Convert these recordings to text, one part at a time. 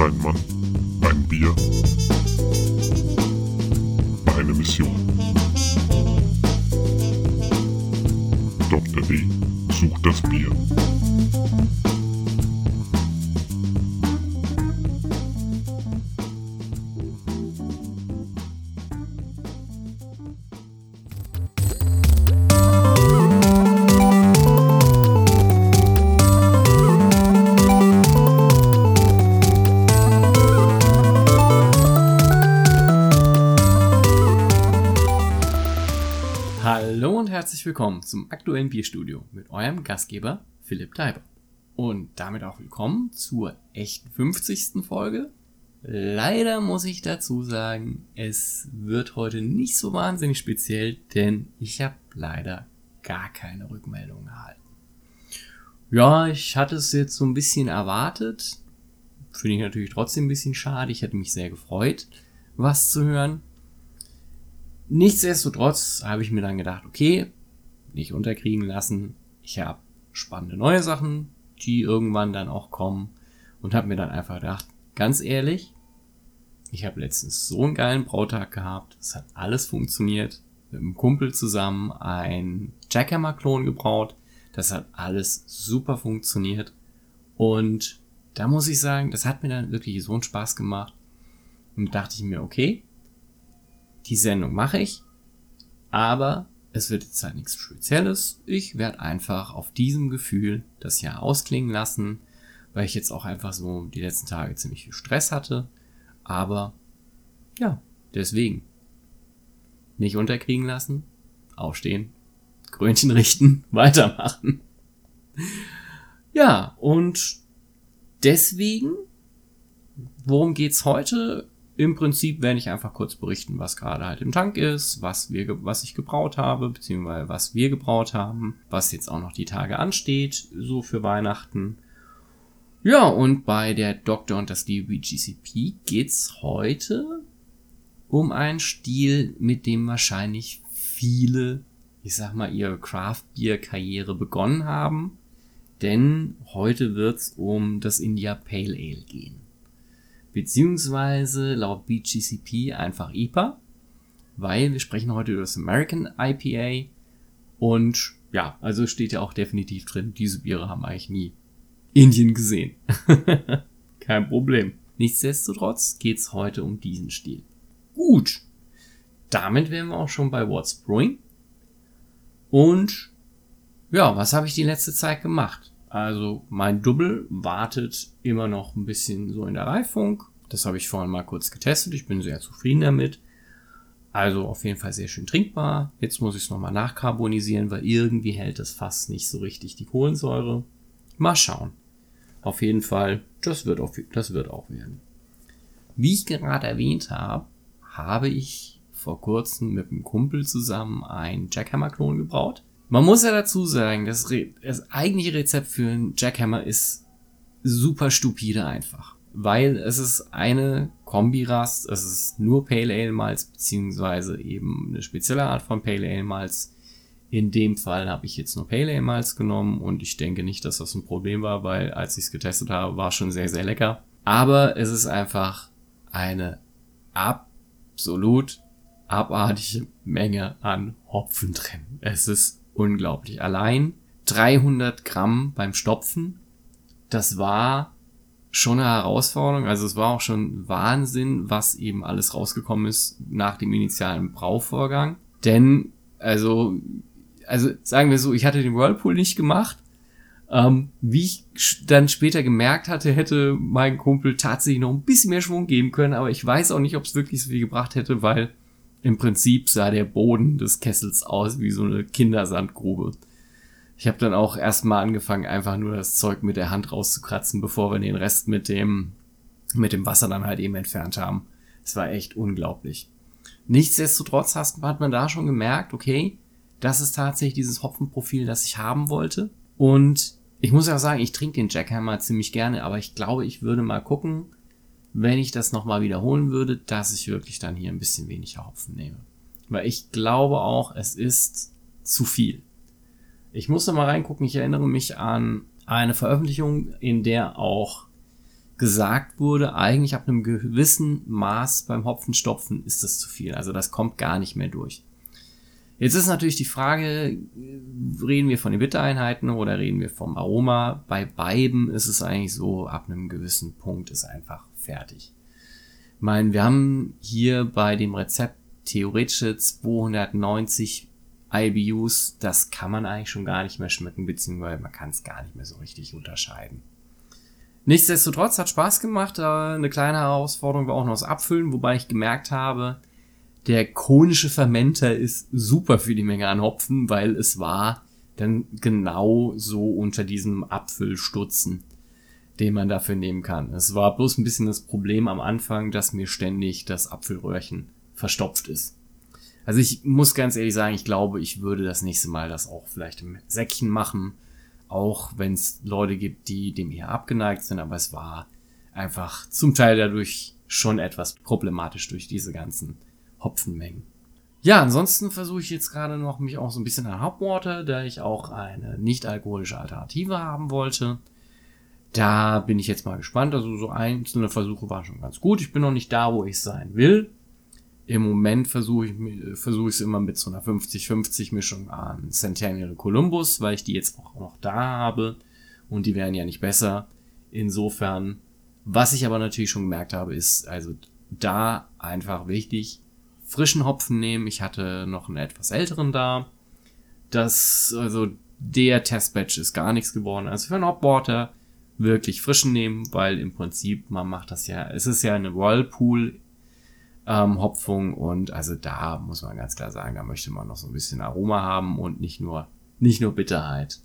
Ein Mann, ein Bier, eine Mission. Dr. D sucht das Bier. Hallo und herzlich willkommen zum aktuellen Bierstudio mit eurem Gastgeber Philipp Kleiber. Und damit auch willkommen zur echten 50. Folge. Leider muss ich dazu sagen, es wird heute nicht so wahnsinnig speziell, denn ich habe leider gar keine Rückmeldung erhalten. Ja, ich hatte es jetzt so ein bisschen erwartet. Finde ich natürlich trotzdem ein bisschen schade. Ich hätte mich sehr gefreut, was zu hören. Nichtsdestotrotz habe ich mir dann gedacht, okay, nicht unterkriegen lassen. Ich habe spannende neue Sachen, die irgendwann dann auch kommen. Und habe mir dann einfach gedacht, ganz ehrlich, ich habe letztens so einen geilen Brautag gehabt. Es hat alles funktioniert. Mit einem Kumpel zusammen ein Jackhammer-Klon gebraut. Das hat alles super funktioniert. Und da muss ich sagen, das hat mir dann wirklich so einen Spaß gemacht. Und dachte ich mir, okay, die Sendung mache ich, aber es wird jetzt halt nichts Spezielles. Ich werde einfach auf diesem Gefühl das Jahr ausklingen lassen, weil ich jetzt auch einfach so die letzten Tage ziemlich viel Stress hatte. Aber ja, deswegen. Nicht unterkriegen lassen, aufstehen, Krönchen richten, weitermachen. Ja, und deswegen, worum geht's heute? Im Prinzip werde ich einfach kurz berichten, was gerade halt im Tank ist, was wir, was ich gebraut habe, beziehungsweise was wir gebraut haben, was jetzt auch noch die Tage ansteht, so für Weihnachten. Ja, und bei der Doktor und das DBGCP geht's heute um einen Stil, mit dem wahrscheinlich viele, ich sag mal, ihre Craft Beer Karriere begonnen haben. Denn heute wird's um das India Pale Ale gehen beziehungsweise laut BGCP einfach IPA, weil wir sprechen heute über das American IPA und ja, also steht ja auch definitiv drin, diese Biere haben eigentlich nie Indien gesehen. Kein Problem. Nichtsdestotrotz geht's heute um diesen Stil. Gut. Damit wären wir auch schon bei What's Brewing. Und ja, was habe ich die letzte Zeit gemacht? Also mein Double wartet immer noch ein bisschen so in der Reifung. Das habe ich vorhin mal kurz getestet. Ich bin sehr zufrieden damit. Also auf jeden Fall sehr schön trinkbar. Jetzt muss ich es nochmal nachkarbonisieren, weil irgendwie hält das fast nicht so richtig die Kohlensäure. Mal schauen. Auf jeden Fall, das wird, auf, das wird auch werden. Wie ich gerade erwähnt habe, habe ich vor kurzem mit einem Kumpel zusammen ein Jackhammer-Klon gebraut. Man muss ja dazu sagen, das, Re das eigentliche Rezept für einen Jackhammer ist super stupide einfach. Weil es ist eine Kombirast, es ist nur Pale Ale Malz, beziehungsweise eben eine spezielle Art von Pale Ale Malz. In dem Fall habe ich jetzt nur Pale Ale Malz genommen und ich denke nicht, dass das ein Problem war, weil als ich es getestet habe, war es schon sehr, sehr lecker. Aber es ist einfach eine absolut abartige Menge an Hopfen drin. Es ist unglaublich. Allein 300 Gramm beim Stopfen, das war schon eine Herausforderung. Also es war auch schon Wahnsinn, was eben alles rausgekommen ist nach dem initialen Brauvorgang. Denn, also, also sagen wir so, ich hatte den Whirlpool nicht gemacht. Ähm, wie ich dann später gemerkt hatte, hätte mein Kumpel tatsächlich noch ein bisschen mehr Schwung geben können, aber ich weiß auch nicht, ob es wirklich so viel gebracht hätte, weil im Prinzip sah der Boden des Kessels aus wie so eine Kindersandgrube. Ich habe dann auch erstmal angefangen, einfach nur das Zeug mit der Hand rauszukratzen, bevor wir den Rest mit dem, mit dem Wasser dann halt eben entfernt haben. Es war echt unglaublich. Nichtsdestotrotz hat man da schon gemerkt, okay, das ist tatsächlich dieses Hopfenprofil, das ich haben wollte. Und ich muss ja auch sagen, ich trinke den Jackhammer ziemlich gerne, aber ich glaube, ich würde mal gucken, wenn ich das nochmal wiederholen würde, dass ich wirklich dann hier ein bisschen weniger Hopfen nehme. Weil ich glaube auch, es ist zu viel. Ich muss noch mal reingucken, ich erinnere mich an eine Veröffentlichung, in der auch gesagt wurde, eigentlich ab einem gewissen Maß beim Hopfenstopfen ist das zu viel. Also das kommt gar nicht mehr durch. Jetzt ist natürlich die Frage, reden wir von den Bittereinheiten oder reden wir vom Aroma? Bei beiden ist es eigentlich so, ab einem gewissen Punkt ist einfach fertig. Ich meine, wir haben hier bei dem Rezept theoretische 290 IBUs. Das kann man eigentlich schon gar nicht mehr schmecken, beziehungsweise man kann es gar nicht mehr so richtig unterscheiden. Nichtsdestotrotz hat Spaß gemacht. Eine kleine Herausforderung war auch noch das Abfüllen, wobei ich gemerkt habe, der konische Fermenter ist super für die Menge an Hopfen, weil es war dann genau so unter diesem Apfelstutzen, den man dafür nehmen kann. Es war bloß ein bisschen das Problem am Anfang, dass mir ständig das Apfelröhrchen verstopft ist. Also ich muss ganz ehrlich sagen, ich glaube, ich würde das nächste Mal das auch vielleicht im Säckchen machen, auch wenn es Leute gibt, die dem eher abgeneigt sind, aber es war einfach zum Teil dadurch schon etwas problematisch durch diese ganzen Hopfenmengen. Ja, ansonsten versuche ich jetzt gerade noch mich auch so ein bisschen an Hopwater, da ich auch eine nicht alkoholische Alternative haben wollte. Da bin ich jetzt mal gespannt. Also so einzelne Versuche waren schon ganz gut. Ich bin noch nicht da, wo ich sein will. Im Moment versuche ich versuche ich es immer mit so einer 50-50 Mischung an Centennial Columbus, weil ich die jetzt auch noch da habe und die werden ja nicht besser. Insofern, was ich aber natürlich schon gemerkt habe, ist also da einfach wichtig, frischen Hopfen nehmen. Ich hatte noch einen etwas älteren da. Das, also der Testbatch ist gar nichts geworden. Also für einen Hopwater wirklich frischen nehmen, weil im Prinzip man macht das ja, es ist ja eine Whirlpool ähm, Hopfung und also da muss man ganz klar sagen, da möchte man noch so ein bisschen Aroma haben und nicht nur nicht nur Bitterheit.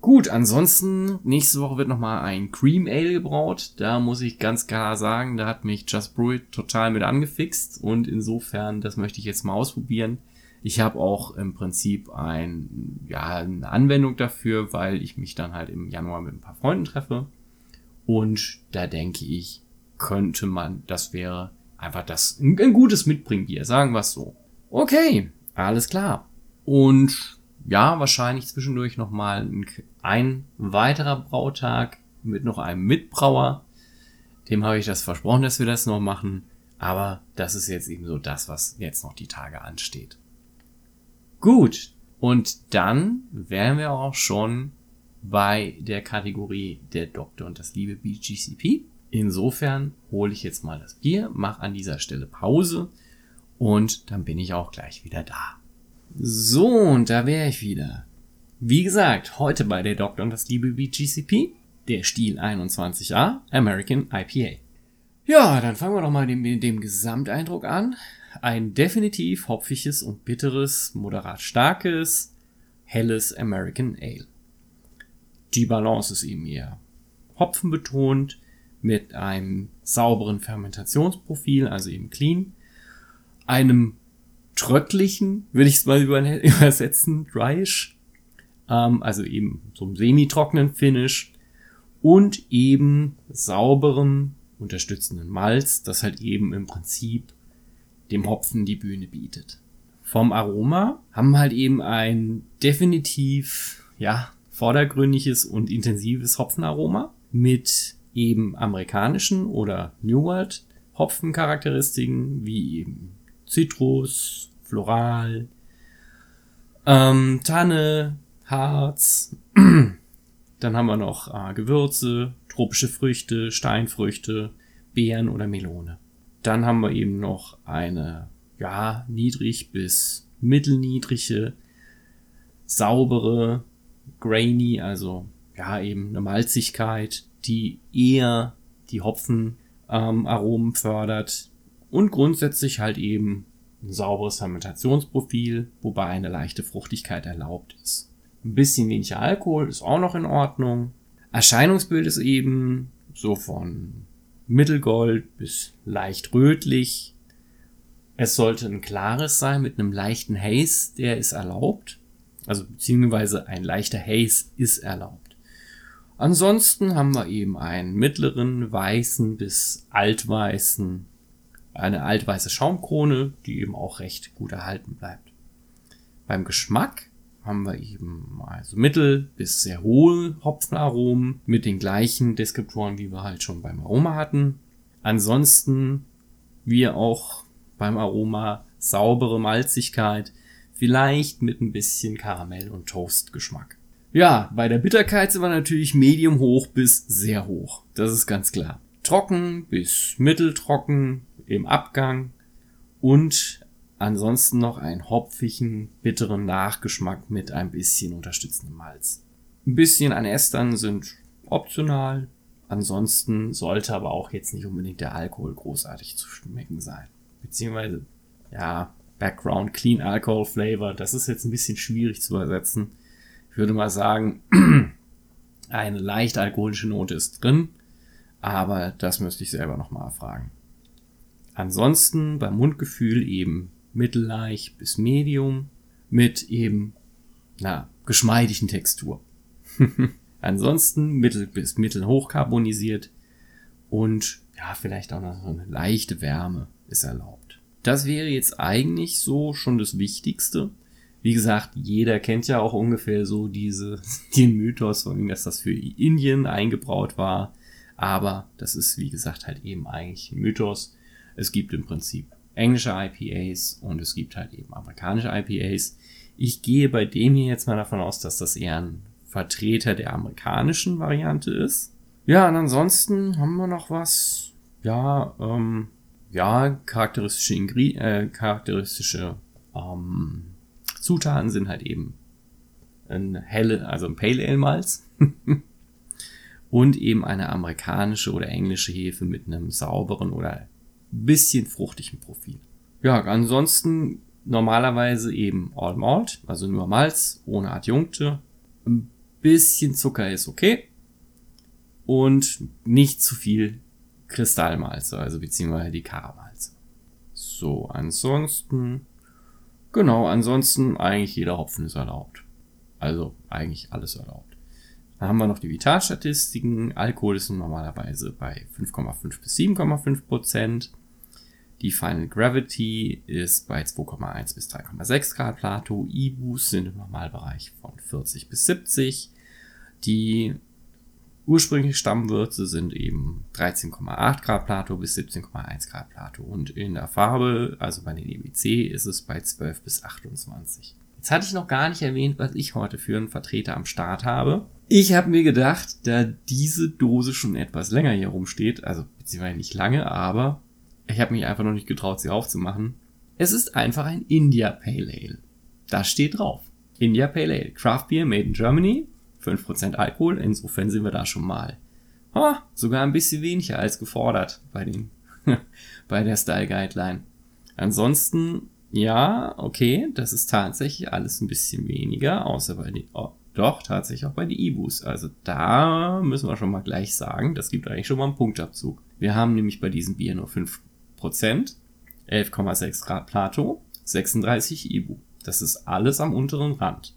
Gut, ansonsten, nächste Woche wird nochmal ein Cream Ale gebraut. Da muss ich ganz klar sagen, da hat mich Just Brew It total mit angefixt und insofern, das möchte ich jetzt mal ausprobieren. Ich habe auch im Prinzip ein, ja, eine Anwendung dafür, weil ich mich dann halt im Januar mit ein paar Freunden treffe. Und da denke ich, könnte man, das wäre einfach das, ein, ein gutes Mitbringbier, sagen wir es so. Okay, alles klar. Und ja, wahrscheinlich zwischendurch nochmal ein, ein weiterer Brautag mit noch einem Mitbrauer. Dem habe ich das versprochen, dass wir das noch machen. Aber das ist jetzt eben so das, was jetzt noch die Tage ansteht. Gut. Und dann wären wir auch schon bei der Kategorie der Doktor und das liebe BGCP. Insofern hole ich jetzt mal das Bier, mache an dieser Stelle Pause und dann bin ich auch gleich wieder da. So, und da wäre ich wieder. Wie gesagt, heute bei der Doktor und das liebe BGCP, der Stil 21a American IPA. Ja, dann fangen wir doch mal mit dem Gesamteindruck an. Ein definitiv hopfiges und bitteres, moderat starkes, helles American Ale. Die Balance ist eben eher hopfenbetont, mit einem sauberen Fermentationsprofil, also eben clean, einem tröttlichen, würde ich es mal übersetzen, dryish, ähm, also eben so einem semi-trockenen Finish und eben sauberem, unterstützenden Malz, das halt eben im Prinzip dem Hopfen die Bühne bietet. Vom Aroma haben wir halt eben ein definitiv, ja, vordergründiges und intensives Hopfenaroma mit eben amerikanischen oder New World Hopfencharakteristiken wie eben Zitrus, Floral, ähm, Tanne, Harz. Dann haben wir noch äh, Gewürze, tropische Früchte, Steinfrüchte, Beeren oder Melone. Dann haben wir eben noch eine, ja, niedrig bis mittelniedrige, saubere, grainy, also ja, eben eine Malzigkeit, die eher die Hopfenaromen ähm, fördert, und grundsätzlich halt eben ein sauberes Fermentationsprofil, wobei eine leichte Fruchtigkeit erlaubt ist. Ein bisschen weniger Alkohol ist auch noch in Ordnung. Erscheinungsbild ist eben so von mittelgold bis leicht rötlich. Es sollte ein klares sein mit einem leichten Haze, der ist erlaubt. Also beziehungsweise ein leichter Haze ist erlaubt. Ansonsten haben wir eben einen mittleren weißen bis altweißen eine altweiße Schaumkrone, die eben auch recht gut erhalten bleibt. Beim Geschmack haben wir eben also mittel bis sehr hohe Hopfenaromen mit den gleichen Deskriptoren, wie wir halt schon beim Aroma hatten. Ansonsten, wie auch beim Aroma, saubere Malzigkeit, vielleicht mit ein bisschen Karamell- und Toastgeschmack. Ja, bei der Bitterkeit sind wir natürlich medium hoch bis sehr hoch. Das ist ganz klar. Trocken bis mitteltrocken im Abgang und ansonsten noch einen hopfigen, bitteren Nachgeschmack mit ein bisschen unterstützendem Malz. Ein bisschen an Estern sind optional. Ansonsten sollte aber auch jetzt nicht unbedingt der Alkohol großartig zu schmecken sein. Beziehungsweise, ja, Background Clean Alcohol Flavor, das ist jetzt ein bisschen schwierig zu übersetzen. Ich würde mal sagen, eine leicht alkoholische Note ist drin, aber das müsste ich selber nochmal erfragen. Ansonsten beim Mundgefühl eben mittelleicht bis medium mit eben na, geschmeidigen Textur. Ansonsten mittel bis mittelhoch carbonisiert und ja, vielleicht auch noch eine leichte Wärme ist erlaubt. Das wäre jetzt eigentlich so schon das Wichtigste. Wie gesagt, jeder kennt ja auch ungefähr so diese, den Mythos von ihm, dass das für Indien eingebraut war. Aber das ist, wie gesagt, halt eben eigentlich ein Mythos. Es gibt im Prinzip englische IPAs und es gibt halt eben amerikanische IPAs. Ich gehe bei dem hier jetzt mal davon aus, dass das eher ein Vertreter der amerikanischen Variante ist. Ja, und ansonsten haben wir noch was. Ja, ähm, ja, charakteristische, Ingri äh, charakteristische ähm, Zutaten sind halt eben ein helle, also ein Pale Ale Malz und eben eine amerikanische oder englische Hefe mit einem sauberen oder bisschen fruchtigen Profil. Ja, ansonsten normalerweise eben All Malt, also nur Malz, ohne Adjunkte. Ein bisschen Zucker ist okay. Und nicht zu viel Kristallmalze, also beziehungsweise die Karamalze. So, ansonsten, genau, ansonsten eigentlich jeder Hopfen ist erlaubt. Also eigentlich alles erlaubt. Dann haben wir noch die Vitalstatistiken. Alkohol ist normalerweise bei 5,5 bis 7,5 Prozent. Die Final Gravity ist bei 2,1 bis 3,6 Grad Plato. IBUs sind im Normalbereich von 40 bis 70. Die ursprünglichen Stammwürze sind eben 13,8 Grad Plato bis 17,1 Grad Plato. Und in der Farbe, also bei den EBC, ist es bei 12 bis 28. Jetzt hatte ich noch gar nicht erwähnt, was ich heute für einen Vertreter am Start habe. Ich habe mir gedacht, da diese Dose schon etwas länger hier rumsteht, also beziehungsweise nicht lange, aber ich habe mich einfach noch nicht getraut, sie aufzumachen. Es ist einfach ein India Pale Ale. Das steht drauf. India Pale Ale. Craft Beer made in Germany. 5% Alkohol. Insofern sind wir da schon mal. Oh, sogar ein bisschen weniger als gefordert bei den, bei der Style Guideline. Ansonsten, ja, okay, das ist tatsächlich alles ein bisschen weniger, außer bei den, oh, doch, tatsächlich auch bei den Ibus. Also da müssen wir schon mal gleich sagen, das gibt eigentlich schon mal einen Punktabzug. Wir haben nämlich bei diesem Bier nur 5 Prozent, 11,6 Grad Plato, 36 Ibu. Das ist alles am unteren Rand.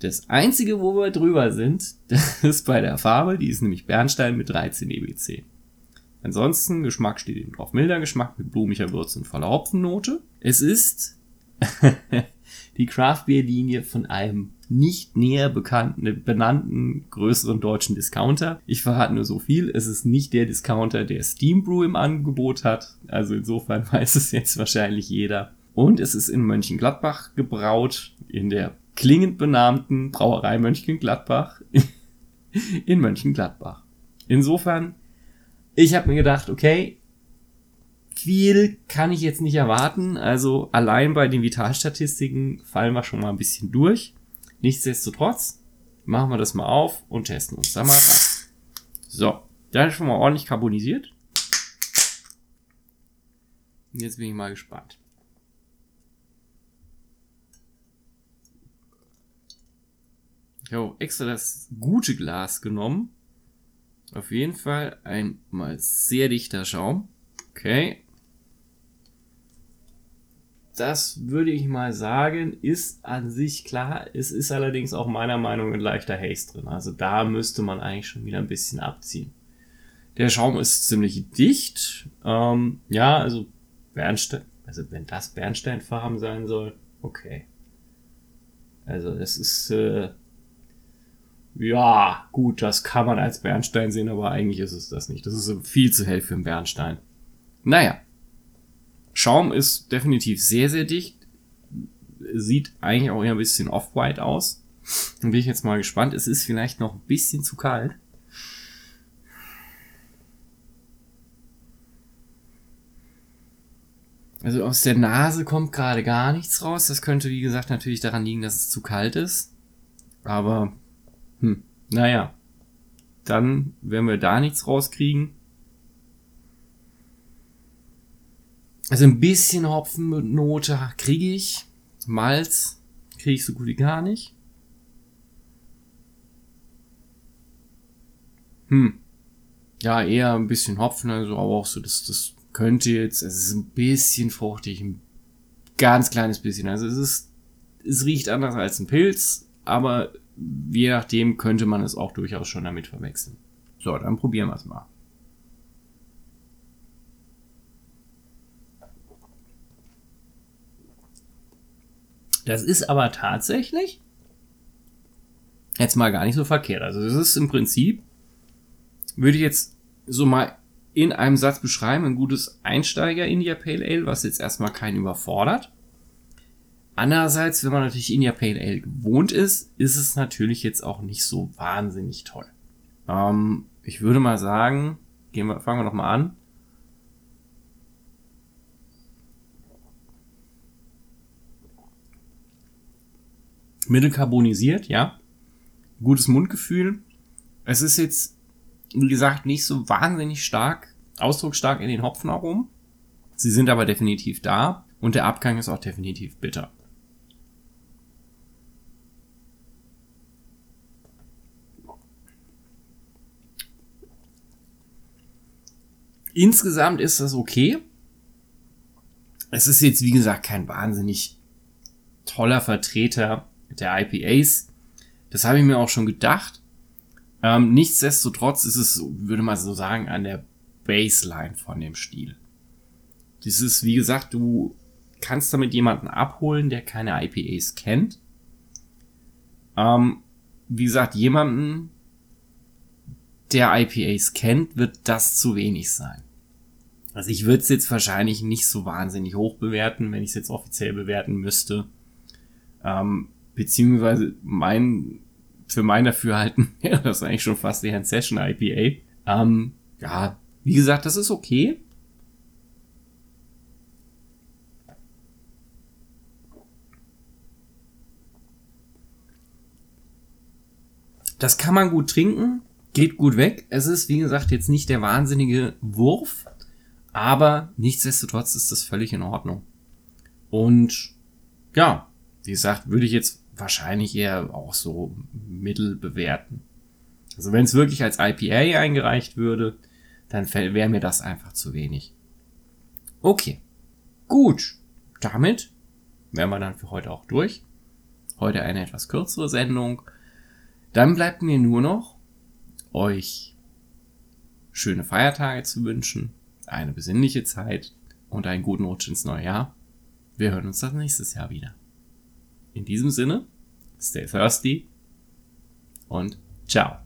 Das einzige, wo wir drüber sind, das ist bei der Farbe, die ist nämlich Bernstein mit 13 EBC. Ansonsten, Geschmack steht eben drauf. Milder Geschmack mit blumiger Würze und voller Hopfennote. Es ist die Craft Beer Linie von einem nicht näher bekannten, benannten größeren deutschen Discounter. Ich verrate nur so viel. Es ist nicht der Discounter, der Steam Brew im Angebot hat. Also insofern weiß es jetzt wahrscheinlich jeder. Und es ist in Mönchengladbach gebraut, in der klingend benannten Brauerei Mönchengladbach in Mönchengladbach. Insofern, ich habe mir gedacht, okay, viel kann ich jetzt nicht erwarten. Also allein bei den Vitalstatistiken fallen wir schon mal ein bisschen durch. Nichtsdestotrotz machen wir das mal auf und testen uns da mal rein. So, da ist schon mal ordentlich carbonisiert. Jetzt bin ich mal gespannt. Ich habe extra das gute Glas genommen. Auf jeden Fall ein mal sehr dichter Schaum. Okay, das würde ich mal sagen, ist an sich klar. Es ist allerdings auch meiner Meinung nach ein leichter Haze drin. Also da müsste man eigentlich schon wieder ein bisschen abziehen. Der Schaum ist ziemlich dicht. Ähm, ja, also Bernstein, also wenn das Bernsteinfarben sein soll, okay. Also das ist, äh, ja, gut, das kann man als Bernstein sehen, aber eigentlich ist es das nicht. Das ist viel zu hell für einen Bernstein. Naja. Schaum ist definitiv sehr, sehr dicht. Sieht eigentlich auch eher ein bisschen off-white aus. Dann bin ich jetzt mal gespannt. Es ist vielleicht noch ein bisschen zu kalt. Also aus der Nase kommt gerade gar nichts raus. Das könnte, wie gesagt, natürlich daran liegen, dass es zu kalt ist. Aber, hm, naja. Dann werden wir da nichts rauskriegen. Also ein bisschen Hopfennote kriege ich. Malz kriege ich so gut wie gar nicht. Hm. Ja, eher ein bisschen Hopfen, also aber auch so, das, das könnte jetzt, es ist ein bisschen fruchtig, ein ganz kleines bisschen. Also es ist, es riecht anders als ein Pilz, aber je nachdem könnte man es auch durchaus schon damit verwechseln. So, dann probieren wir es mal. Das ist aber tatsächlich jetzt mal gar nicht so verkehrt. Also das ist im Prinzip, würde ich jetzt so mal in einem Satz beschreiben, ein gutes Einsteiger India Pale Ale, was jetzt erstmal keinen überfordert. Andererseits, wenn man natürlich India Pale Ale gewohnt ist, ist es natürlich jetzt auch nicht so wahnsinnig toll. Ähm, ich würde mal sagen, gehen wir, fangen wir noch mal an. Mittelkarbonisiert, ja. Gutes Mundgefühl. Es ist jetzt, wie gesagt, nicht so wahnsinnig stark, ausdrucksstark in den Hopfenaromen. Sie sind aber definitiv da und der Abgang ist auch definitiv bitter. Insgesamt ist das okay. Es ist jetzt, wie gesagt, kein wahnsinnig toller Vertreter der IPAs. Das habe ich mir auch schon gedacht. Ähm, nichtsdestotrotz ist es, würde man so sagen, an der Baseline von dem Stil. Das ist, wie gesagt, du kannst damit jemanden abholen, der keine IPAs kennt. Ähm, wie gesagt, jemanden, der IPAs kennt, wird das zu wenig sein. Also ich würde es jetzt wahrscheinlich nicht so wahnsinnig hoch bewerten, wenn ich es jetzt offiziell bewerten müsste. Ähm, beziehungsweise mein, für mein Dafürhalten wäre das eigentlich schon fast eher ein Session IPA. Ähm, ja, wie gesagt, das ist okay. Das kann man gut trinken, geht gut weg. Es ist, wie gesagt, jetzt nicht der wahnsinnige Wurf, aber nichtsdestotrotz ist das völlig in Ordnung. Und ja, wie gesagt, würde ich jetzt wahrscheinlich eher auch so mittel bewerten. Also wenn es wirklich als IPA eingereicht würde, dann wäre mir das einfach zu wenig. Okay. Gut. Damit wären wir dann für heute auch durch. Heute eine etwas kürzere Sendung. Dann bleibt mir nur noch, euch schöne Feiertage zu wünschen, eine besinnliche Zeit und einen guten Rutsch ins neue Jahr. Wir hören uns das nächstes Jahr wieder. In diesem Sinne, stay thirsty und ciao.